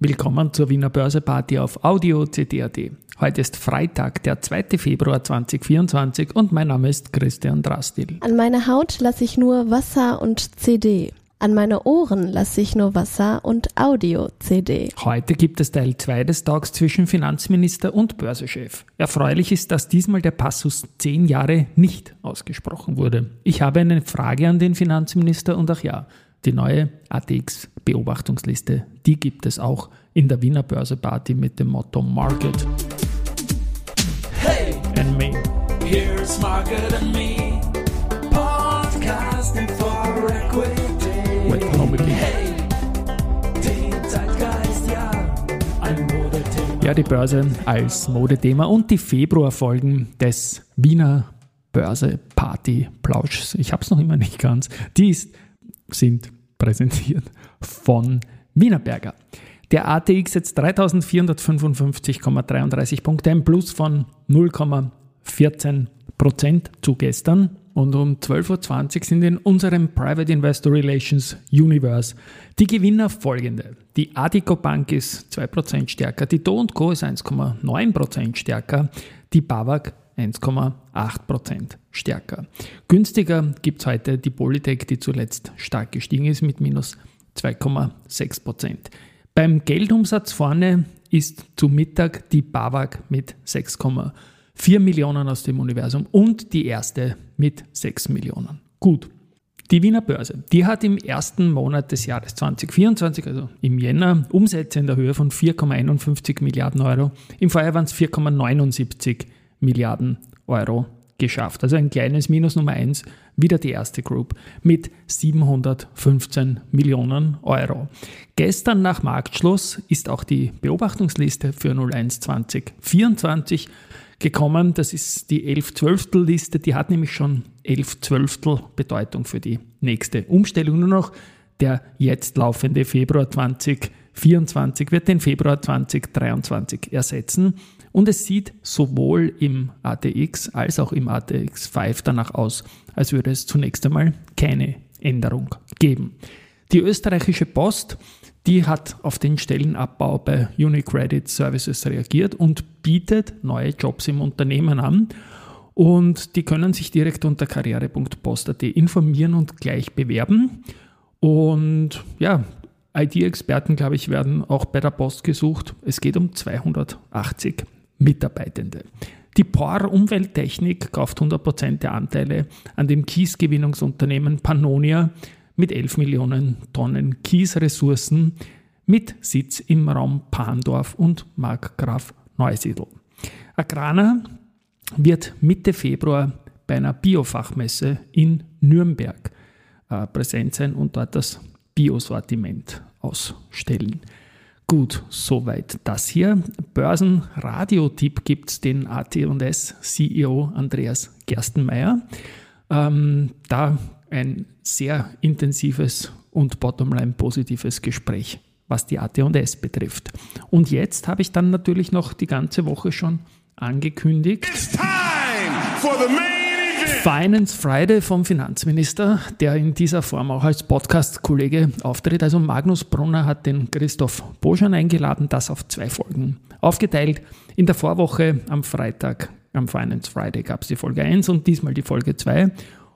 Willkommen zur Wiener Börseparty auf Audio CD.at. Heute ist Freitag, der 2. Februar 2024 und mein Name ist Christian Drastil. An meine Haut lasse ich nur Wasser und CD. An meine Ohren lasse ich nur Wasser und Audio-CD. Heute gibt es Teil 2 des Talks zwischen Finanzminister und Börsechef. Erfreulich ist, dass diesmal der Passus 10 Jahre nicht ausgesprochen wurde. Ich habe eine Frage an den Finanzminister und ach ja, die neue ATX-Beobachtungsliste, die gibt es auch in der Wiener Börseparty mit dem Motto Market. Hey, and me. Here's Market and me. Podcasting for Equity. Nobody. Hey, den Zeitgeist, ja. Ein Modethema. Ja, die Börse als Modethema und die Februarfolgen des Wiener Börse-Party-Plauschs. Ich habe es noch immer nicht ganz. Die ist, sind präsentiert von Wienerberger. Der ATX jetzt 3455,33 Punkte, ein Plus von 0,14 Prozent zu gestern. Und um 12.20 Uhr sind in unserem Private Investor Relations Universe die Gewinner folgende. Die Adico Bank ist 2% stärker, die Do Co ist 1,9% stärker, die Bavag 1,8% stärker. Günstiger gibt es heute die Polytech, die zuletzt stark gestiegen ist mit minus 2,6%. Beim Geldumsatz vorne ist zu Mittag die Bavag mit 6,4 Millionen aus dem Universum und die erste mit 6 Millionen. Gut. Die Wiener Börse, die hat im ersten Monat des Jahres 2024, also im Jänner, Umsätze in der Höhe von 4,51 Milliarden Euro. Im Vorjahr waren es 4,79 Milliarden Euro geschafft. Also ein kleines Minus Nummer 1, wieder die erste Group mit 715 Millionen Euro. Gestern nach Marktschluss ist auch die Beobachtungsliste für 01 2024 gekommen. Das ist die 11 Zwölftel Liste, die hat nämlich schon 11 Zwölftel Bedeutung für die nächste Umstellung. Nur noch der jetzt laufende Februar 2024 wird den Februar 2023 ersetzen. Und es sieht sowohl im ATX als auch im ATX 5 danach aus, als würde es zunächst einmal keine Änderung geben. Die österreichische Post, die hat auf den Stellenabbau bei Unicredit Services reagiert und bietet neue Jobs im Unternehmen an. Und die können sich direkt unter karriere.post.at informieren und gleich bewerben. Und ja, IT-Experten, glaube ich, werden auch bei der Post gesucht. Es geht um 280 Mitarbeitende. Die POR Umwelttechnik kauft 100% der Anteile an dem Kiesgewinnungsunternehmen Pannonia mit 11 Millionen Tonnen Kiesressourcen mit Sitz im Raum Pandorf und Markgraf Neusiedl. Agrana wird Mitte Februar bei einer Biofachmesse in Nürnberg äh, präsent sein und dort das Biosortiment ausstellen. Gut, soweit das hier. Börsenradiotipp gibt es den AT&S CEO Andreas Gerstenmeier. Ähm, da ein sehr intensives und bottomline positives Gespräch, was die AT&S betrifft. Und jetzt habe ich dann natürlich noch die ganze Woche schon angekündigt. It's time for the main. Finance Friday vom Finanzminister, der in dieser Form auch als Podcast-Kollege auftritt. Also Magnus Brunner hat den Christoph Boschan eingeladen, das auf zwei Folgen aufgeteilt. In der Vorwoche am Freitag, am Finance Friday, gab es die Folge 1 und diesmal die Folge 2.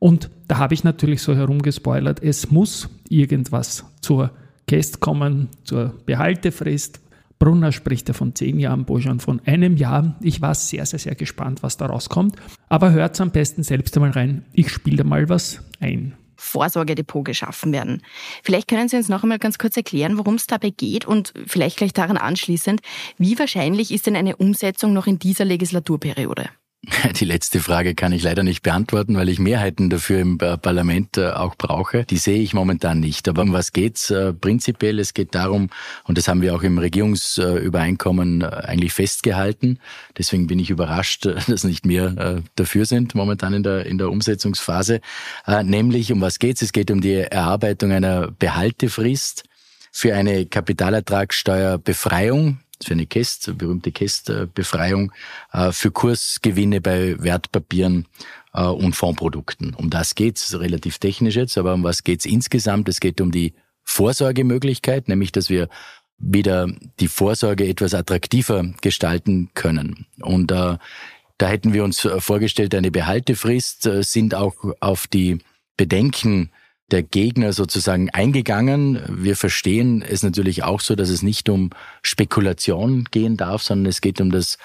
Und da habe ich natürlich so herumgespoilert, es muss irgendwas zur Käst kommen, zur Behaltefrist. Brunner spricht ja von zehn Jahren, Bojan von einem Jahr. Ich war sehr, sehr, sehr gespannt, was da rauskommt. Aber hört am besten selbst einmal rein. Ich spiele da mal was ein. Vorsorgedepot geschaffen werden. Vielleicht können Sie uns noch einmal ganz kurz erklären, worum es dabei geht und vielleicht gleich daran anschließend, wie wahrscheinlich ist denn eine Umsetzung noch in dieser Legislaturperiode? Die letzte Frage kann ich leider nicht beantworten, weil ich Mehrheiten dafür im äh, Parlament äh, auch brauche. Die sehe ich momentan nicht. Aber um was geht's äh, prinzipiell? Es geht darum, und das haben wir auch im Regierungsübereinkommen eigentlich festgehalten. Deswegen bin ich überrascht, dass nicht mehr dafür sind momentan in der, in der Umsetzungsphase. Nämlich, um was geht's? Es geht um die Erarbeitung einer Behaltefrist für eine Kapitalertragssteuerbefreiung für eine KEST, berühmte KEST-Befreiung, äh, für Kursgewinne bei Wertpapieren äh, und Fondsprodukten. Um das geht's relativ technisch jetzt, aber um was geht's insgesamt? Es geht um die Vorsorgemöglichkeit, nämlich dass wir wieder die Vorsorge etwas attraktiver gestalten können. Und äh, da hätten wir uns vorgestellt, eine Behaltefrist, äh, sind auch auf die Bedenken der Gegner sozusagen eingegangen. Wir verstehen es natürlich auch so, dass es nicht um Spekulation gehen darf, sondern es geht um das,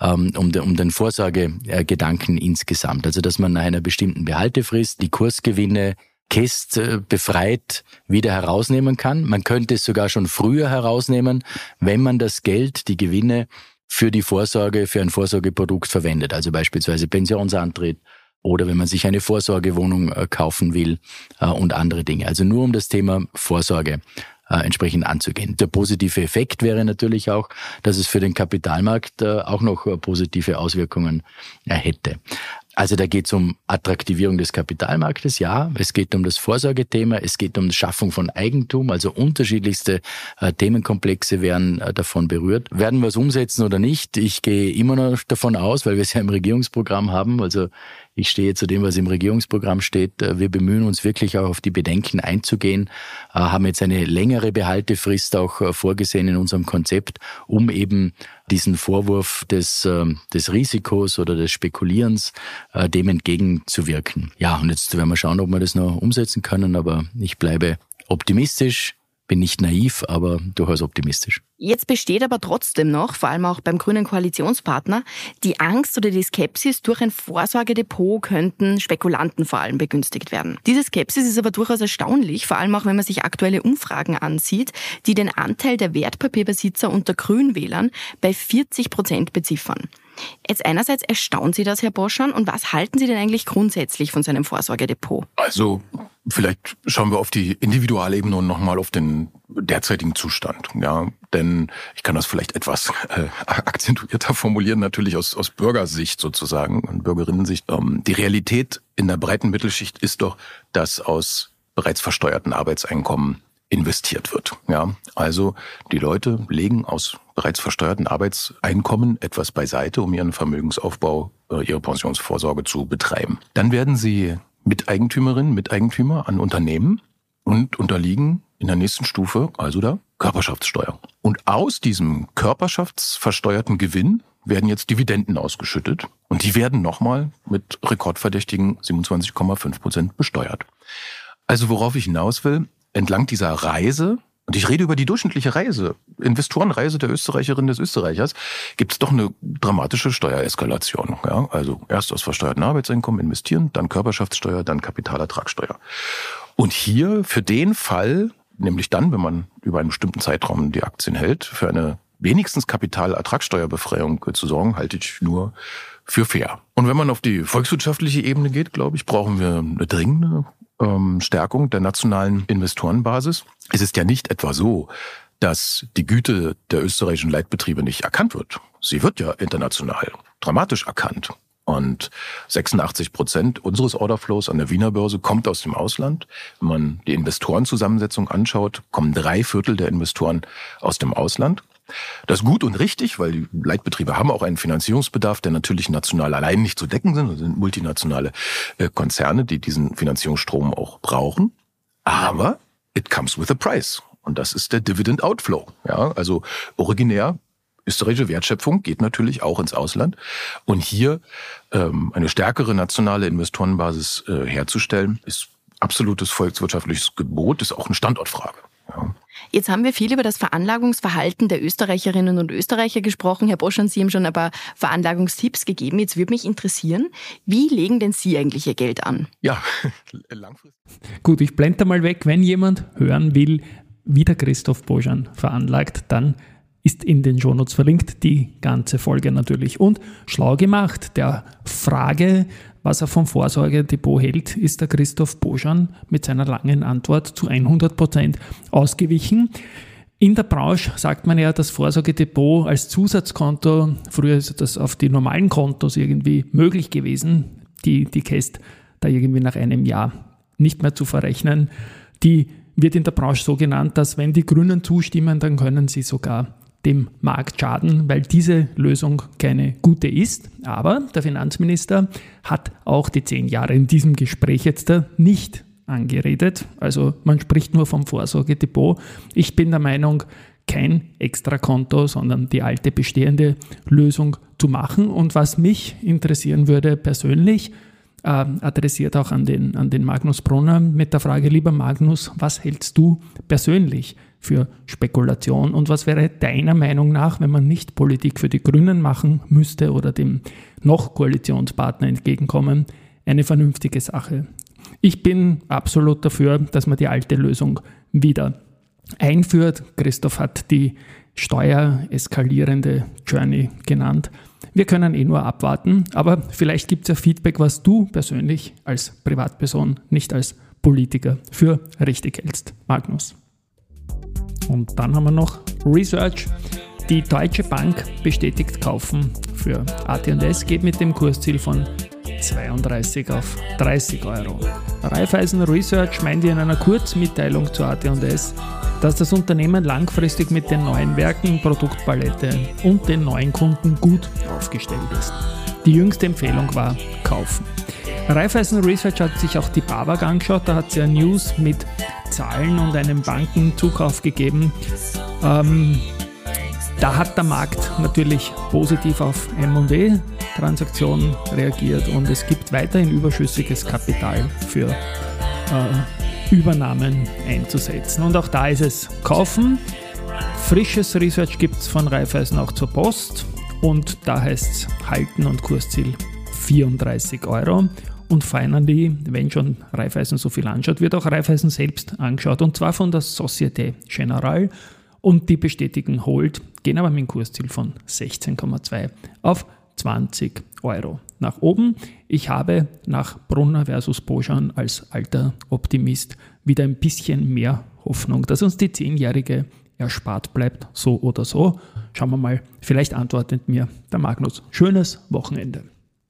ähm, um, den, um den Vorsorgegedanken insgesamt. Also, dass man nach einer bestimmten Behaltefrist die Kursgewinne Kist äh, befreit wieder herausnehmen kann. Man könnte es sogar schon früher herausnehmen, wenn man das Geld, die Gewinne für die Vorsorge, für ein Vorsorgeprodukt verwendet, also beispielsweise Pensionsantritt oder wenn man sich eine Vorsorgewohnung äh, kaufen will äh, und andere Dinge. Also nur um das Thema Vorsorge äh, entsprechend anzugehen. Der positive Effekt wäre natürlich auch, dass es für den Kapitalmarkt auch noch positive Auswirkungen hätte. Also da geht es um Attraktivierung des Kapitalmarktes, ja. Es geht um das Vorsorgethema, es geht um die Schaffung von Eigentum, also unterschiedlichste äh, Themenkomplexe werden äh, davon berührt. Werden wir es umsetzen oder nicht? Ich gehe immer noch davon aus, weil wir es ja im Regierungsprogramm haben. Also ich stehe zu dem, was im Regierungsprogramm steht. Äh, wir bemühen uns wirklich auch auf die Bedenken einzugehen, äh, haben jetzt eine längere Behaltefrist auch äh, vorgesehen in unserem Konzept, um eben diesen Vorwurf des, ähm, des Risikos oder des Spekulierens dem entgegenzuwirken. Ja, und jetzt werden wir schauen, ob wir das noch umsetzen können, aber ich bleibe optimistisch bin nicht naiv, aber durchaus optimistisch. Jetzt besteht aber trotzdem noch, vor allem auch beim grünen Koalitionspartner, die Angst oder die Skepsis, durch ein Vorsorgedepot könnten Spekulanten vor allem begünstigt werden. Diese Skepsis ist aber durchaus erstaunlich, vor allem auch wenn man sich aktuelle Umfragen ansieht, die den Anteil der Wertpapierbesitzer unter Grünwählern bei 40 Prozent beziffern. Jetzt einerseits erstaunt Sie das, Herr Boschan, und was halten Sie denn eigentlich grundsätzlich von seinem Vorsorgedepot? Also vielleicht schauen wir auf die Individualebene und nochmal auf den derzeitigen Zustand. Ja, denn ich kann das vielleicht etwas äh, akzentuierter formulieren, natürlich aus, aus Bürgersicht sozusagen und Bürgerinnensicht. Ähm, die Realität in der breiten Mittelschicht ist doch, dass aus bereits versteuerten Arbeitseinkommen investiert wird. Ja, also die Leute legen aus bereits versteuerten Arbeitseinkommen etwas beiseite, um ihren Vermögensaufbau, äh, ihre Pensionsvorsorge zu betreiben. Dann werden sie Miteigentümerinnen, Miteigentümer an Unternehmen und unterliegen in der nächsten Stufe also der Körperschaftssteuer. Und aus diesem körperschaftsversteuerten Gewinn werden jetzt Dividenden ausgeschüttet und die werden nochmal mit rekordverdächtigen 27,5 Prozent besteuert. Also worauf ich hinaus will, entlang dieser Reise, und ich rede über die durchschnittliche Reise, Investorenreise der Österreicherin des Österreichers, gibt es doch eine dramatische Steuereskalation. Ja? Also erst aus versteuerten Arbeitseinkommen investieren, dann Körperschaftssteuer, dann Kapitalertragssteuer. Und hier für den Fall, nämlich dann, wenn man über einen bestimmten Zeitraum die Aktien hält, für eine wenigstens Kapitalertragssteuerbefreiung zu sorgen, halte ich nur für fair. Und wenn man auf die volkswirtschaftliche Ebene geht, glaube ich, brauchen wir eine dringende ähm, Stärkung der nationalen Investorenbasis. Es ist ja nicht etwa so, dass die Güte der österreichischen Leitbetriebe nicht erkannt wird. Sie wird ja international dramatisch erkannt. Und 86 Prozent unseres Orderflows an der Wiener Börse kommt aus dem Ausland. Wenn man die Investorenzusammensetzung anschaut, kommen drei Viertel der Investoren aus dem Ausland. Das ist gut und richtig, weil die Leitbetriebe haben auch einen Finanzierungsbedarf, der natürlich national allein nicht zu decken sind. Das sind multinationale äh, Konzerne, die diesen Finanzierungsstrom auch brauchen. Aber it comes with a price. Und das ist der Dividend Outflow. Ja, also originär österreichische Wertschöpfung geht natürlich auch ins Ausland. Und hier ähm, eine stärkere nationale Investorenbasis äh, herzustellen, ist absolutes volkswirtschaftliches Gebot, ist auch eine Standortfrage. Ja. Jetzt haben wir viel über das Veranlagungsverhalten der Österreicherinnen und Österreicher gesprochen. Herr Boschan, Sie haben schon ein paar Veranlagungstipps gegeben. Jetzt würde mich interessieren, wie legen denn Sie eigentlich Ihr Geld an? Ja, langfristig. Gut, ich blende mal weg. Wenn jemand hören will, wie der Christoph Boschan veranlagt, dann ist in den Shownotes verlinkt, die ganze Folge natürlich. Und schlau gemacht, der Frage, was er vom Vorsorgedepot hält, ist der Christoph Boschan mit seiner langen Antwort zu 100 Prozent ausgewichen. In der Branche sagt man ja, das Vorsorgedepot als Zusatzkonto, früher ist das auf die normalen Kontos irgendwie möglich gewesen, die, die Käst da irgendwie nach einem Jahr nicht mehr zu verrechnen. Die wird in der Branche so genannt, dass wenn die Grünen zustimmen, dann können sie sogar dem Markt schaden, weil diese Lösung keine gute ist. Aber der Finanzminister hat auch die zehn Jahre in diesem Gespräch jetzt nicht angeredet. Also man spricht nur vom Vorsorgedepot. Ich bin der Meinung, kein Extrakonto, sondern die alte bestehende Lösung zu machen. Und was mich interessieren würde persönlich, äh, adressiert auch an den, an den Magnus Brunner mit der Frage, lieber Magnus, was hältst du persönlich für Spekulation und was wäre deiner Meinung nach, wenn man nicht Politik für die Grünen machen müsste oder dem noch Koalitionspartner entgegenkommen, eine vernünftige Sache? Ich bin absolut dafür, dass man die alte Lösung wieder einführt. Christoph hat die steuereskalierende Journey genannt. Wir können eh nur abwarten, aber vielleicht gibt es ja Feedback, was du persönlich als Privatperson, nicht als Politiker für richtig hältst. Magnus. Und dann haben wir noch Research. Die Deutsche Bank bestätigt Kaufen für AT&S geht mit dem Kursziel von 32 auf 30 Euro. Raiffeisen Research meint in einer Kurzmitteilung zu AT&S, dass das Unternehmen langfristig mit den neuen Werken, Produktpalette und den neuen Kunden gut aufgestellt ist. Die jüngste Empfehlung war kaufen. Raiffeisen Research hat sich auch die BAWAG angeschaut, da hat es ja News mit Zahlen und einem Bankenzukauf gegeben. Ähm, da hat der Markt natürlich positiv auf ME-Transaktionen reagiert und es gibt weiterhin überschüssiges Kapital für äh, Übernahmen einzusetzen. Und auch da ist es kaufen. Frisches Research gibt es von Raiffeisen auch zur Post und da heißt es halten und Kursziel 34 Euro. Und finally, wenn schon Raiffeisen so viel anschaut, wird auch Raiffeisen selbst angeschaut und zwar von der Societe Generale und die bestätigen Hold, gehen aber mit dem Kursziel von 16,2 auf 20 Euro nach oben. Ich habe nach Brunner versus Boschan als alter Optimist wieder ein bisschen mehr Hoffnung, dass uns die zehnjährige erspart bleibt, so oder so. Schauen wir mal, vielleicht antwortet mir der Magnus. Schönes Wochenende.